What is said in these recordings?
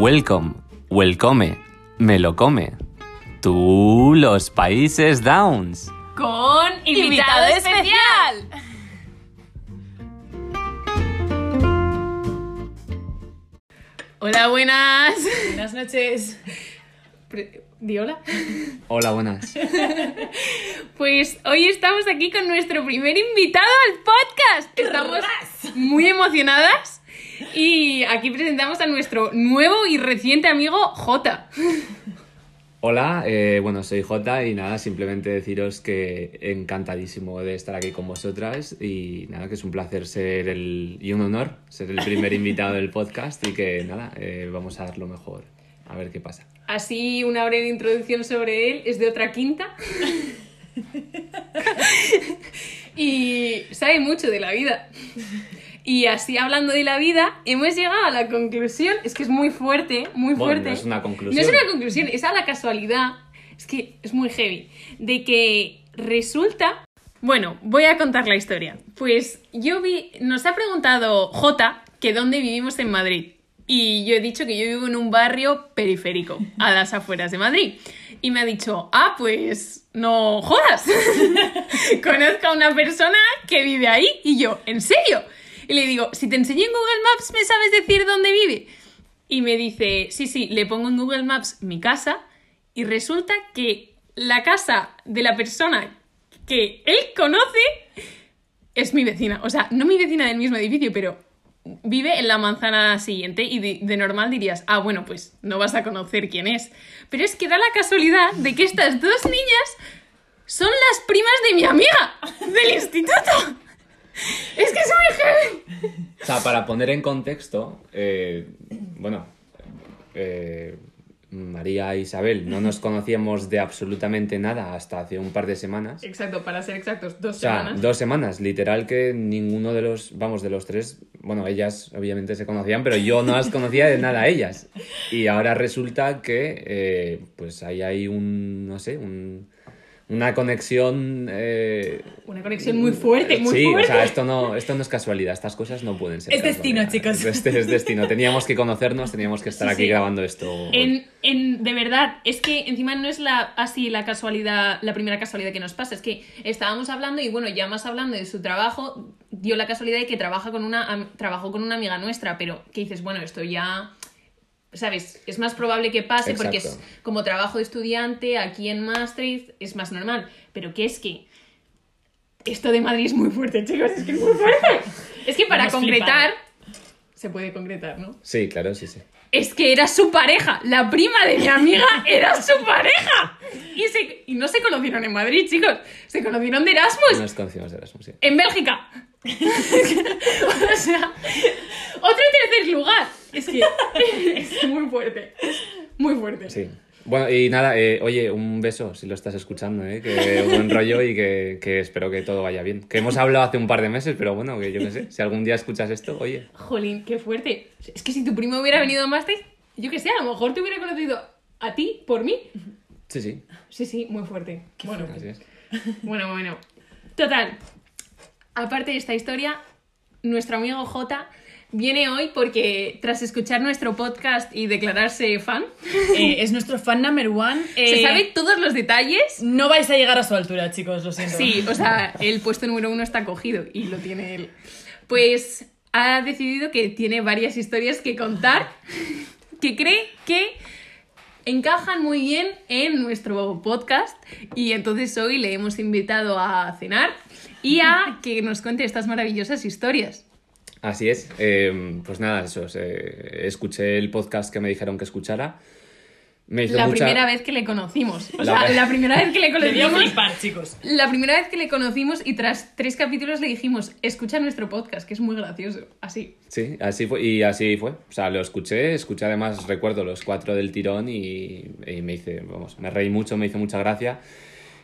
Welcome, welcome, me lo come. Tú, los Países Downs. Con invitado, especial. Hola, buenas. Buenas noches. Pre- Di hola. Hola, buenas. Pues hoy estamos aquí con nuestro primer invitado al podcast. Estamos muy emocionadas y aquí presentamos a nuestro nuevo y reciente amigo Jota. Hola, eh, bueno, soy Jota y nada, simplemente deciros que encantadísimo de estar aquí con vosotras y nada, que es un placer ser el, y un honor ser el primer invitado del podcast y que nada, eh, vamos a dar lo mejor, a ver qué pasa. Así una breve introducción sobre él, es de otra quinta. y sabe mucho de la vida. Y así hablando de la vida, hemos llegado a la conclusión, es que es muy fuerte, muy Bueno, fuerte. no es una conclusión. No es una conclusión, es a la casualidad, es que es muy heavy, de que resulta... Bueno, voy a contar la historia. Pues yo vi, nos ha preguntado J que dónde vivimos en Madrid. Y yo he dicho que yo vivo en un barrio periférico, a las afueras de Madrid. Y me ha dicho, ah, pues no jodas. Conozco a una persona que vive ahí. Y yo, ¿en serio? Y le digo, si te enseño en Google Maps, ¿me sabes decir dónde vive? Y me dice, sí, sí, le pongo en Google Maps mi casa. Y resulta que la casa de la persona que él conoce es mi vecina. O sea, no mi vecina del mismo edificio, pero vive en la manzana siguiente y de, de normal dirías, ah, bueno, pues no vas a conocer quién es. Pero es que da la casualidad de que estas dos niñas son las primas de mi amiga del instituto. Es que es muy heavy. O sea, para poner en contexto, eh, bueno, eh, María e Isabel no nos conocíamos de absolutamente nada hasta hace un par de semanas. Exacto, para ser exactos, dos O sea, semanas. dos semanas, literal que ninguno de los, vamos, de los tres, bueno, ellas obviamente se conocían, pero yo no las conocía de nada a ellas. Y ahora resulta que, eh, pues ahí hay un, no sé, un, una conexión... eh, Una conexión muy fuerte, muy sí, fuerte. o sea, esto no, esto no es casualidad, estas cosas no pueden ser Es destino, chicos. Es destino, teníamos que conocernos, teníamos que estar Sí, aquí sí. grabando esto. En, en- de verdad, es que encima no es la, así la casualidad, la primera casualidad que nos pasa, es que estábamos hablando y bueno, ya más hablando de su trabajo, dio la casualidad de que trabaja con una, trabajó con una amiga nuestra, pero que dices, bueno, esto ya, ¿sabes? Es más probable que pase porque es como trabajo de estudiante aquí en Maastricht, es más normal, pero que es que esto de Madrid es muy fuerte, chicos, es que es muy fuerte. Es que para concretar, se puede concretar, ¿no? Sí, claro, sí, sí. Es que era su pareja. La prima de mi amiga era su pareja. Y, se- y no se conocieron en Madrid, chicos. Se conocieron de Erasmus. Nos conocimos de Erasmus, sí. En Bélgica. o sea, otro tercer lugar. Es que es muy fuerte. Muy fuerte. Sí. Bueno, y nada, eh, oye, un beso si lo estás escuchando, ¿eh? Que buen rollo y que, que espero que todo vaya bien. Que hemos hablado hace un par de meses, pero bueno, que yo qué sé, si algún día escuchas esto, oye. Jolín, qué fuerte. Es que si tu primo hubiera venido a Maastricht, yo qué sé, a lo mejor te hubiera conocido a ti por mí. Sí, sí, Sí, sí, muy fuerte. Bueno, así es. Bueno, bueno. Total. Aparte de esta historia, nuestro amigo J viene hoy porque tras escuchar nuestro podcast y declararse fan, Eh, es nuestro fan number one. se Eh, sabe todos los detalles. No vais a llegar a su altura, chicos, lo siento. Sí, o sea, el puesto número uno está cogido y lo tiene él. Pues ha decidido que tiene varias historias que contar que cree que encajan muy bien en nuestro podcast y entonces hoy le hemos invitado a cenar y a que nos cuente estas maravillosas historias. Así es. Eh, pues nada, eso. eh, escuché el podcast que me dijeron que escuchara. Me hizo La mucha- primera vez que le conocimos. O La- sea, la primera vez que le conocimos. flipar, chicos. La primera vez que le conocimos y tras tres capítulos le dijimos, escucha nuestro podcast, que es muy gracioso. Así. Sí, así fue. Y así fue. O sea, lo escuché, escuché además, recuerdo los cuatro del tirón y, y me hice, vamos, me reí mucho, me hizo mucha gracia.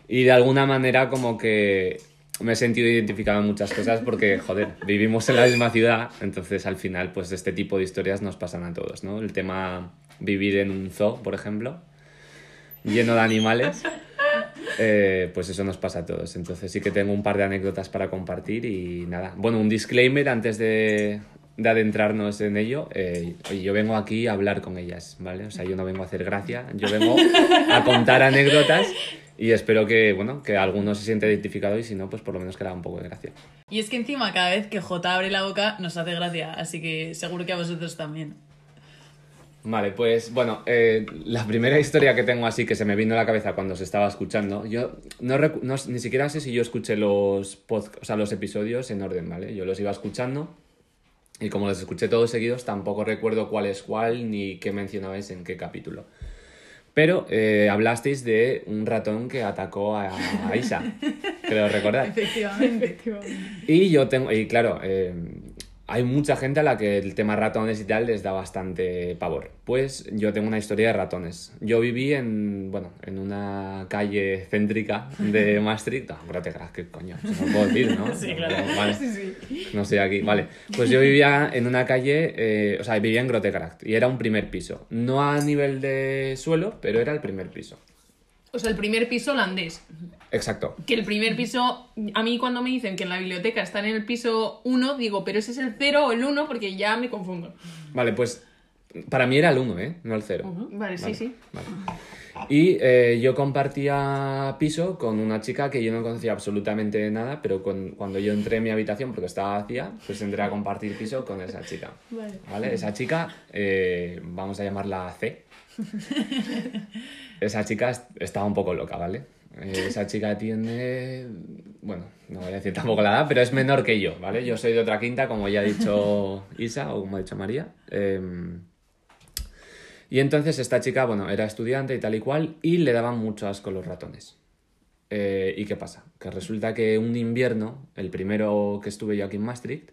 Y de alguna manera como que me he sentido identificado en muchas cosas porque, joder, vivimos en la misma ciudad, entonces al final pues este tipo de historias nos pasan a todos, ¿no? El tema vivir en un zoo, por ejemplo, lleno de animales, eh, pues eso nos pasa a todos. Entonces sí que tengo un par de anécdotas para compartir y nada. Bueno, un disclaimer antes de, de adentrarnos en ello, eh, yo vengo aquí a hablar con ellas, ¿vale? O sea, yo no vengo a hacer gracia, yo vengo a contar anécdotas y espero que, bueno, que alguno se siente identificado y si no, pues por lo menos que le haga un poco de gracia. Y es que encima cada vez que J abre la boca nos hace gracia, así que seguro que a vosotros también. Vale, pues bueno, eh, la primera historia que tengo así que se me vino a la cabeza cuando se estaba escuchando, yo no, no- ni siquiera sé si yo escuché los, o sea, los episodios en orden, ¿vale? Yo los iba escuchando y como los escuché todos seguidos tampoco recuerdo cuál es cuál ni qué mencionabais en qué capítulo. Pero eh, hablasteis de un ratón que atacó a, a Isa, creo recordar. Efectivamente. Y yo tengo, y claro, eh, hay mucha gente a la que el tema ratones y tal les da bastante pavor. Pues yo tengo una historia de ratones. Yo viví en, bueno, en una calle céntrica de Maastricht. No, Grottegras, ¿qué coño? Eso no puedo decir, ¿no? Sí, claro. No, vale. No sé aquí, vale. Pues yo vivía en una calle, eh, o sea, vivía en Grottegras y era un primer piso. No a nivel de suelo, pero era el primer piso. O sea, el primer piso holandés. Exacto. Que el primer piso, a mí cuando me dicen que en la biblioteca están en el piso 1, digo, pero ese es el 0 o el 1 porque ya me confundo. Vale, pues para mí era el 1, ¿eh? No el 0. Vale, sí, sí. Vale. Y eh, yo compartía piso con una chica que yo no conocía absolutamente nada, pero con- cuando yo entré en mi habitación, porque estaba vacía, pues entré a compartir piso con esa chica. Vale. Esa chica, eh, vamos a llamarla C. Esa chica est- estaba un poco loca, ¿vale? Eh, esa chica tiene, bueno, no voy a decir tampoco la edad, pero es menor que yo, ¿vale? Yo soy de otra quinta, como ya ha dicho Isa o como ha dicho María. Em, y entonces esta chica, bueno, era estudiante y tal y cual, y le daban mucho asco los ratones. Eh, ¿Y qué pasa? Que resulta que un invierno, el primero que estuve yo aquí en Maastricht,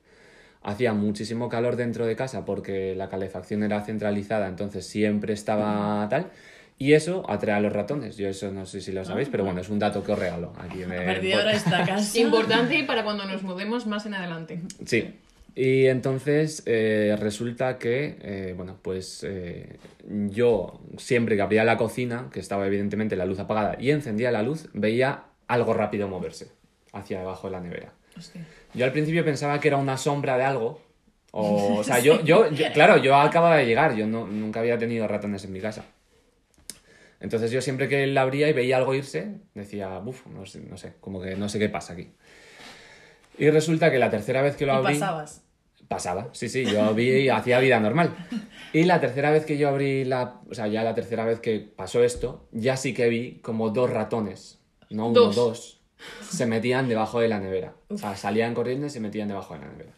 hacía muchísimo calor dentro de casa porque la calefacción era centralizada, entonces siempre estaba tal. Y eso atrae a los ratones. Yo eso no sé si lo sabéis, pero bueno, es un dato que os regalo aquí en A el partir de ahora. Importante para cuando nos mudemos más en adelante. Sí. Y entonces eh, resulta que, eh, bueno, pues eh, yo siempre que abría la cocina, que estaba evidentemente la luz apagada, y encendía la luz, veía algo rápido moverse hacia debajo de la nevera. Hostia. Yo al principio pensaba que era una sombra de algo. O, o sea, yo, yo, yo- claro, yo acababa de llegar, yo no, nunca había tenido ratones en mi casa. Entonces yo siempre que la abría y veía algo irse, decía, uff, no sé, no sé, como que no sé qué pasa aquí. Y resulta que la tercera vez que lo Y abrí... pasabas. Pasaba, sí, sí, yo vi y hacía vida normal. Y la tercera vez que yo abrí la... O sea, ya la tercera vez que pasó esto, ya sí que vi como dos ratones, no uno, Dos. dos, se metían debajo de la nevera. O sea, salían corriendo y se metían debajo de la nevera.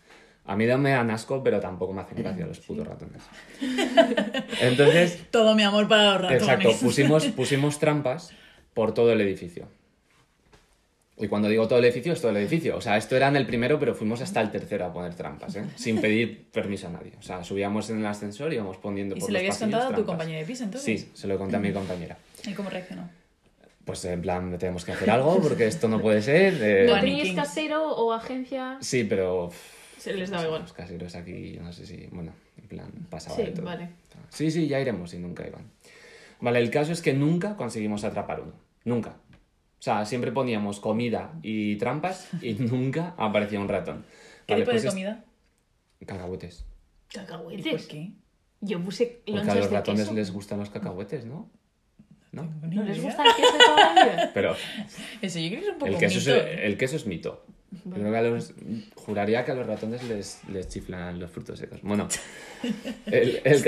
A mí no me dan asco, pero tampoco me hacen gracia los putos ratones. Entonces, Todo mi amor para los ratones. Exacto, pusimos, pusimos trampas por todo el edificio. Y cuando digo todo el edificio, es todo el edificio. O sea, esto era en el primero, pero fuimos hasta el tercero a poner trampas, ¿eh? Sin pedir permiso a nadie. O sea, subíamos en el ascensor y íbamos poniendo ¿Y por se lo los habías pasillos contado a tu compañera de piso entonces? Sí, se lo conté a mi compañera. ¿Y cómo reaccionó? Pues en plan, tenemos que hacer algo porque esto no puede ser. eh, ¿No Paniquín. teníais casero o agencia? Sí, pero... Se les daba igual. Los caseros aquí, yo no sé si... Bueno, en plan, pasaba Sí, de todo. vale. Sí, sí, ya iremos y nunca iban. Vale, el caso es que nunca conseguimos atrapar uno. Nunca. O sea, siempre poníamos comida y trampas y nunca aparecía un ratón. ¿Qué Vale, tipo pues de es- comida? Cacahuetes. ¿Y Cacahuetes. por qué? Yo puse Porque a los de ratones queso. les gustan los cacahuetes, ¿no? ¿No? ¿No les gusta el queso de toda la vida? Pero Eso yo creo que es un poco el queso, es, mito, ¿eh? el queso es mito. Yo creo que a los, juraría que a los ratones les, les chiflan los frutos secos. Bueno, el, el.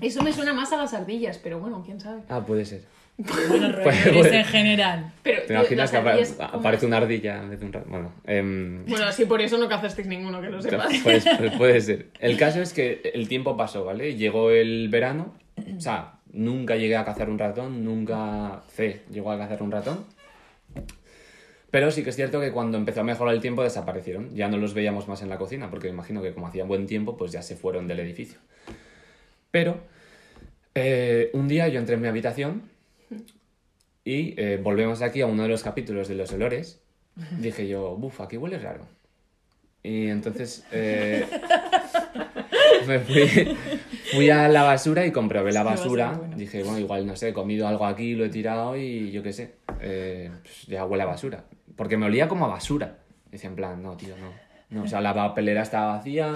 Eso me suena más a las ardillas, pero bueno, quién sabe. Ah, puede ser. Bueno, Pues- pues- en general. Pero, ¿Te imaginas las que apa- ardillas, ¿cómo aparece es? una ardilla en vez de un ratón? Bueno, em, Bueno, así por eso no cazasteis ninguno, que lo sepas. Pues, pues puede ser. El caso es que el tiempo pasó, ¿vale? Llegó el verano, o sea, nunca llegué a cazar un ratón, nunca C llegó a cazar un ratón. Pero sí que es cierto que cuando empezó a mejorar el tiempo desaparecieron. Ya no los veíamos más en la cocina, porque me imagino que como hacía buen tiempo, pues ya se fueron del edificio. Pero eh, un día yo entré en mi habitación y eh, volvemos aquí a uno de los capítulos de los olores. Dije yo, buf, aquí huele raro. Y entonces eh, me fui, fui a la basura y comprobé la basura. bueno. Dije, bueno, igual no sé, he comido algo aquí, lo he tirado y yo qué sé, eh, pues ya huele a basura. Porque me olía como a basura. Decía en plan, no, tío, no. no. O sea, la papelera estaba vacía,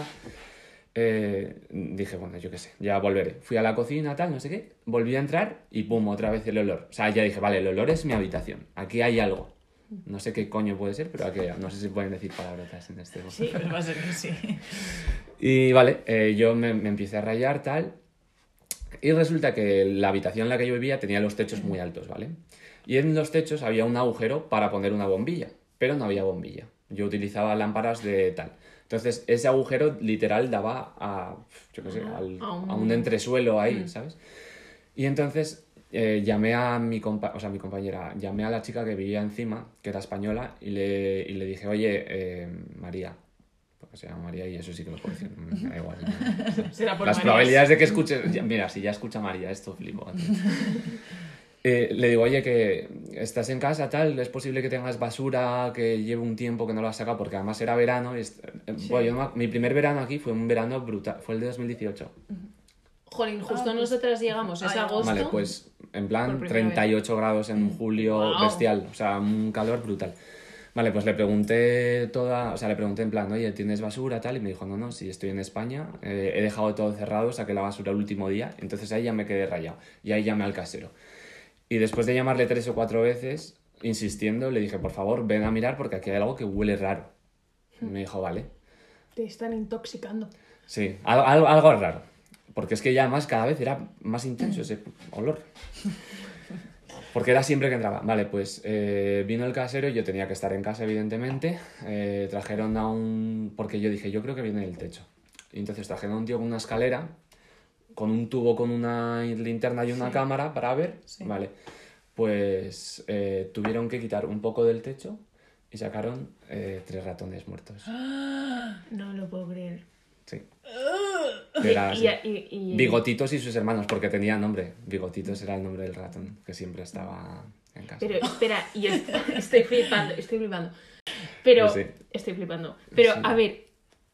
eh, dije, bueno, yo qué sé, ya volveré. Fui a la cocina, tal, no sé qué, volví a entrar y pum, otra vez el olor. O sea, ya dije, vale, el olor es mi habitación, aquí hay algo. No sé qué coño puede ser, pero aquí hay- no sé si pueden decir palabrotas en este Sí, pero va a ser que sí. Y vale, eh, yo me, me empecé a rayar, tal. Y resulta que la habitación en la que yo vivía tenía los techos muy altos, ¿vale? Y en los techos había un agujero para poner una bombilla, pero no había bombilla. Yo utilizaba lámparas de tal. Entonces, ese agujero literal daba a, yo qué sé, al- A un- a un entresuelo ahí, ¿sabes? Y entonces eh, llamé a mi, compa o sea, mi compañera, llamé a la chica que vivía encima, que era española, y le, y le dije, oye, eh, María, porque se llama María y eso sí que lo puedo decir, me da igual. ¿no? Será por Las Marías. probabilidades de que escuche, ya- mira, si ya escucha María, esto flipo. Eh, le digo, oye, que estás en casa, tal, es posible que tengas basura, que lleve un tiempo que no lo has sacado, porque además era verano. y es- eh, bueno, yo mi primer verano aquí fue un verano brutal, fue el de 2018. Jolín, justo Ah, nosotras llegamos, es agosto. Vale, pues en plan primera 38 grados en julio Guau. bestial, o sea, un calor brutal. Vale, pues le pregunté toda, o sea, le pregunté en plan, oye, ¿tienes basura tal? Y me dijo, no, no, si estoy en España, eh, he dejado todo cerrado, saqué la basura el último día, entonces ahí ya me quedé rayado y ahí llamé al casero. Y después de llamarle tres o cuatro veces, insistiendo, le dije, por favor, ven a mirar porque aquí hay algo que huele raro. Y me dijo, vale. Te están intoxicando. Sí, al- al- algo raro. Porque es que ya además cada vez era más intenso ese olor. Porque era siempre que entraba. Vale, pues eh, vino el casero y yo tenía que estar en casa, evidentemente. Eh, trajeron a un... Porque yo dije, yo creo que viene del techo. Y entonces trajeron a un tío con una escalera, con un tubo, con una linterna y una cámara para ver. Sí. Vale, pues eh, tuvieron que quitar un poco del techo y sacaron eh, tres ratones muertos. No lo puedo creer. Sí. Era así. y- y- y- Bigotitos y sus hermanos, porque tenía nombre. Bigotitos era el nombre del ratón, que siempre estaba en casa. Pero espera, y es- estoy flipando, estoy flipando. Pero, Pues sí. estoy flipando. Pero, Sí. a ver,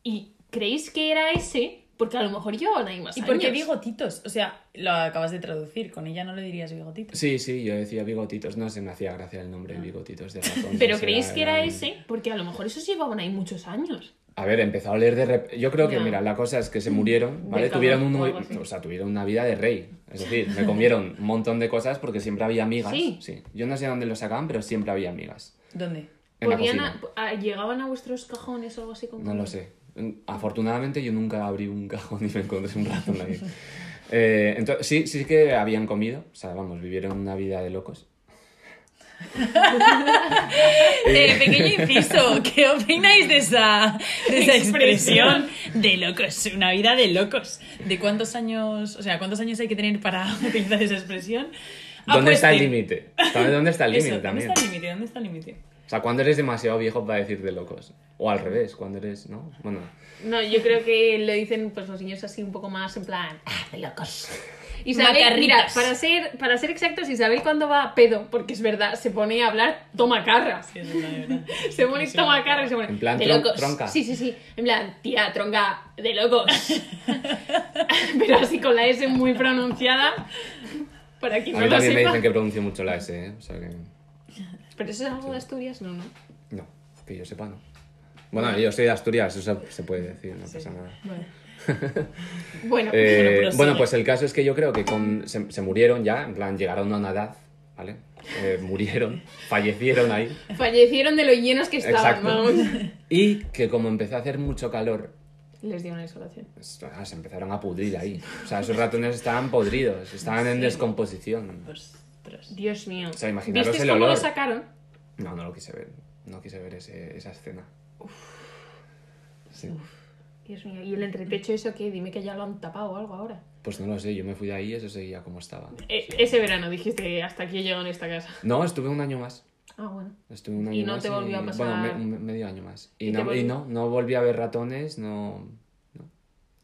¿y creéis que era ese? Porque a lo mejor llevaban ahí más ¿Y por qué bigotitos? O sea, lo acabas de traducir, con ella no le dirías bigotitos. Sí, sí, yo decía bigotitos. No se me hacía gracia el nombre bigotitos de ratón. ¿Pero creéis que era eran- ese? Porque a lo mejor esos llevaban ahí muchos años. A ver, empezó a oler de rep- Yo creo que, Ya. mira, la cosa es que se murieron, ¿vale? Tuvieron, un... o sea, tuvieron una vida de rey. Es decir, me comieron un montón de cosas porque siempre había migas. Sí. Yo no sé dónde lo sacaban, pero siempre había migas. ¿Dónde? En la Podían cocina. a- a- ¿Llegaban a vuestros cajones o algo así como No lo sé. Afortunadamente yo nunca abrí un cajón y me encontré un ratón ahí. Eh, entonces, sí, sí que habían comido. O sea, vamos, vivieron una vida de locos. Eh, pequeño inciso, ¿qué opináis de esa, de esa expresión de locos? Una vida de locos. ¿De cuántos años, o sea, cuántos años hay que tener para utilizar esa expresión? Ah, ¿Dónde pues está el límite? ¿Sabes dónde está el límite ¿Dónde también? está el límite? ¿Dónde está el límite? O sea, cuando eres demasiado viejo para decir de locos. O al revés, cuando eres, ¿no? Bueno, No, yo creo que lo dicen pues los niños así un poco más en plan, ah, de locos. Isabel, mira, para ser, para ser exactos, Isabel cuando va a pedo, porque es verdad, se pone a hablar toma carras. Sí, es verdad, es verdad. Se pone Sí, toma sí, carras se pone En plan de tron- locos. tronca. Sí, sí, sí. En plan, tía, tronca, de locos. Pero así con la S muy pronunciada. Para quien a no mí lo también me sepa. dicen que pronuncio mucho la S, ¿eh? O sea que... Pero eso es algo de Asturias, no, no. No, que yo sepa, no. Bueno, yo soy de Asturias, eso se puede decir, no pasa nada. Bueno, Eh, bueno prosigue. bueno, pues el caso es que yo creo que con, se, se murieron ya, en plan, llegaron a una edad, ¿vale? Eh, murieron, fallecieron ahí. fallecieron de lo llenos que estaban, vamos. Y que como empezó a hacer mucho calor, Les dio una insolación. ah, se empezaron a pudrir ahí. O sea, esos ratones estaban podridos, estaban en descomposición. Ostras. Dios mío. O sea, imaginaros ¿Visteis el cómo lo sacaron? No, no lo quise ver. No quise ver ese- esa escena. Sí. Dios mío. ¿Y el entretecho eso qué? Dime que ya lo han tapado o algo ahora. Pues no lo sé, yo me fui de ahí y eso seguía como estaba. E- ese verano dijiste, hasta aquí he llegado en esta casa. No, estuve un año más. Ah, bueno. Estuve un año ¿Y no más te volvió a pasar? Bueno, me- medio año más. Y, ¿Y te no, y no, no volví a ver ratones, no... no.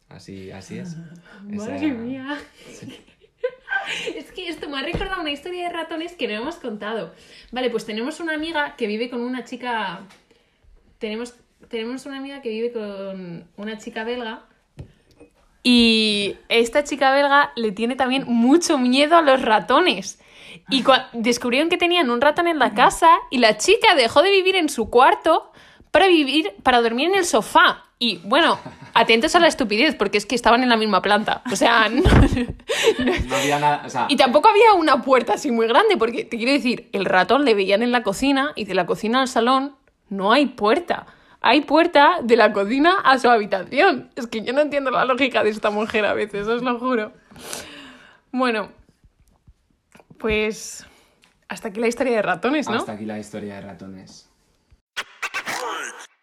Así, así es. Madre Esa- mía. Es que esto me ha recordado una historia de ratones que no hemos contado. Vale, pues tenemos una amiga que vive con una chica. Tenemos, tenemos una amiga que vive con una chica belga. Y esta chica belga le tiene también mucho miedo a los ratones. Y descubrieron que tenían un ratón en la casa y la chica dejó de vivir en su cuarto para vivir, para dormir en el sofá. Y bueno, atentos a la estupidez, porque es que estaban en la misma planta. O sea, no- No había nada, o sea, y tampoco había una puerta así muy grande, porque te quiero decir, el ratón le veían en la cocina y de la cocina al salón no hay puerta hay puerta de la cocina a su habitación. Es que yo no entiendo la lógica de esta mujer a veces, os lo juro. Bueno, pues hasta aquí la historia de ratones, ¿no? Hasta aquí la historia de ratones.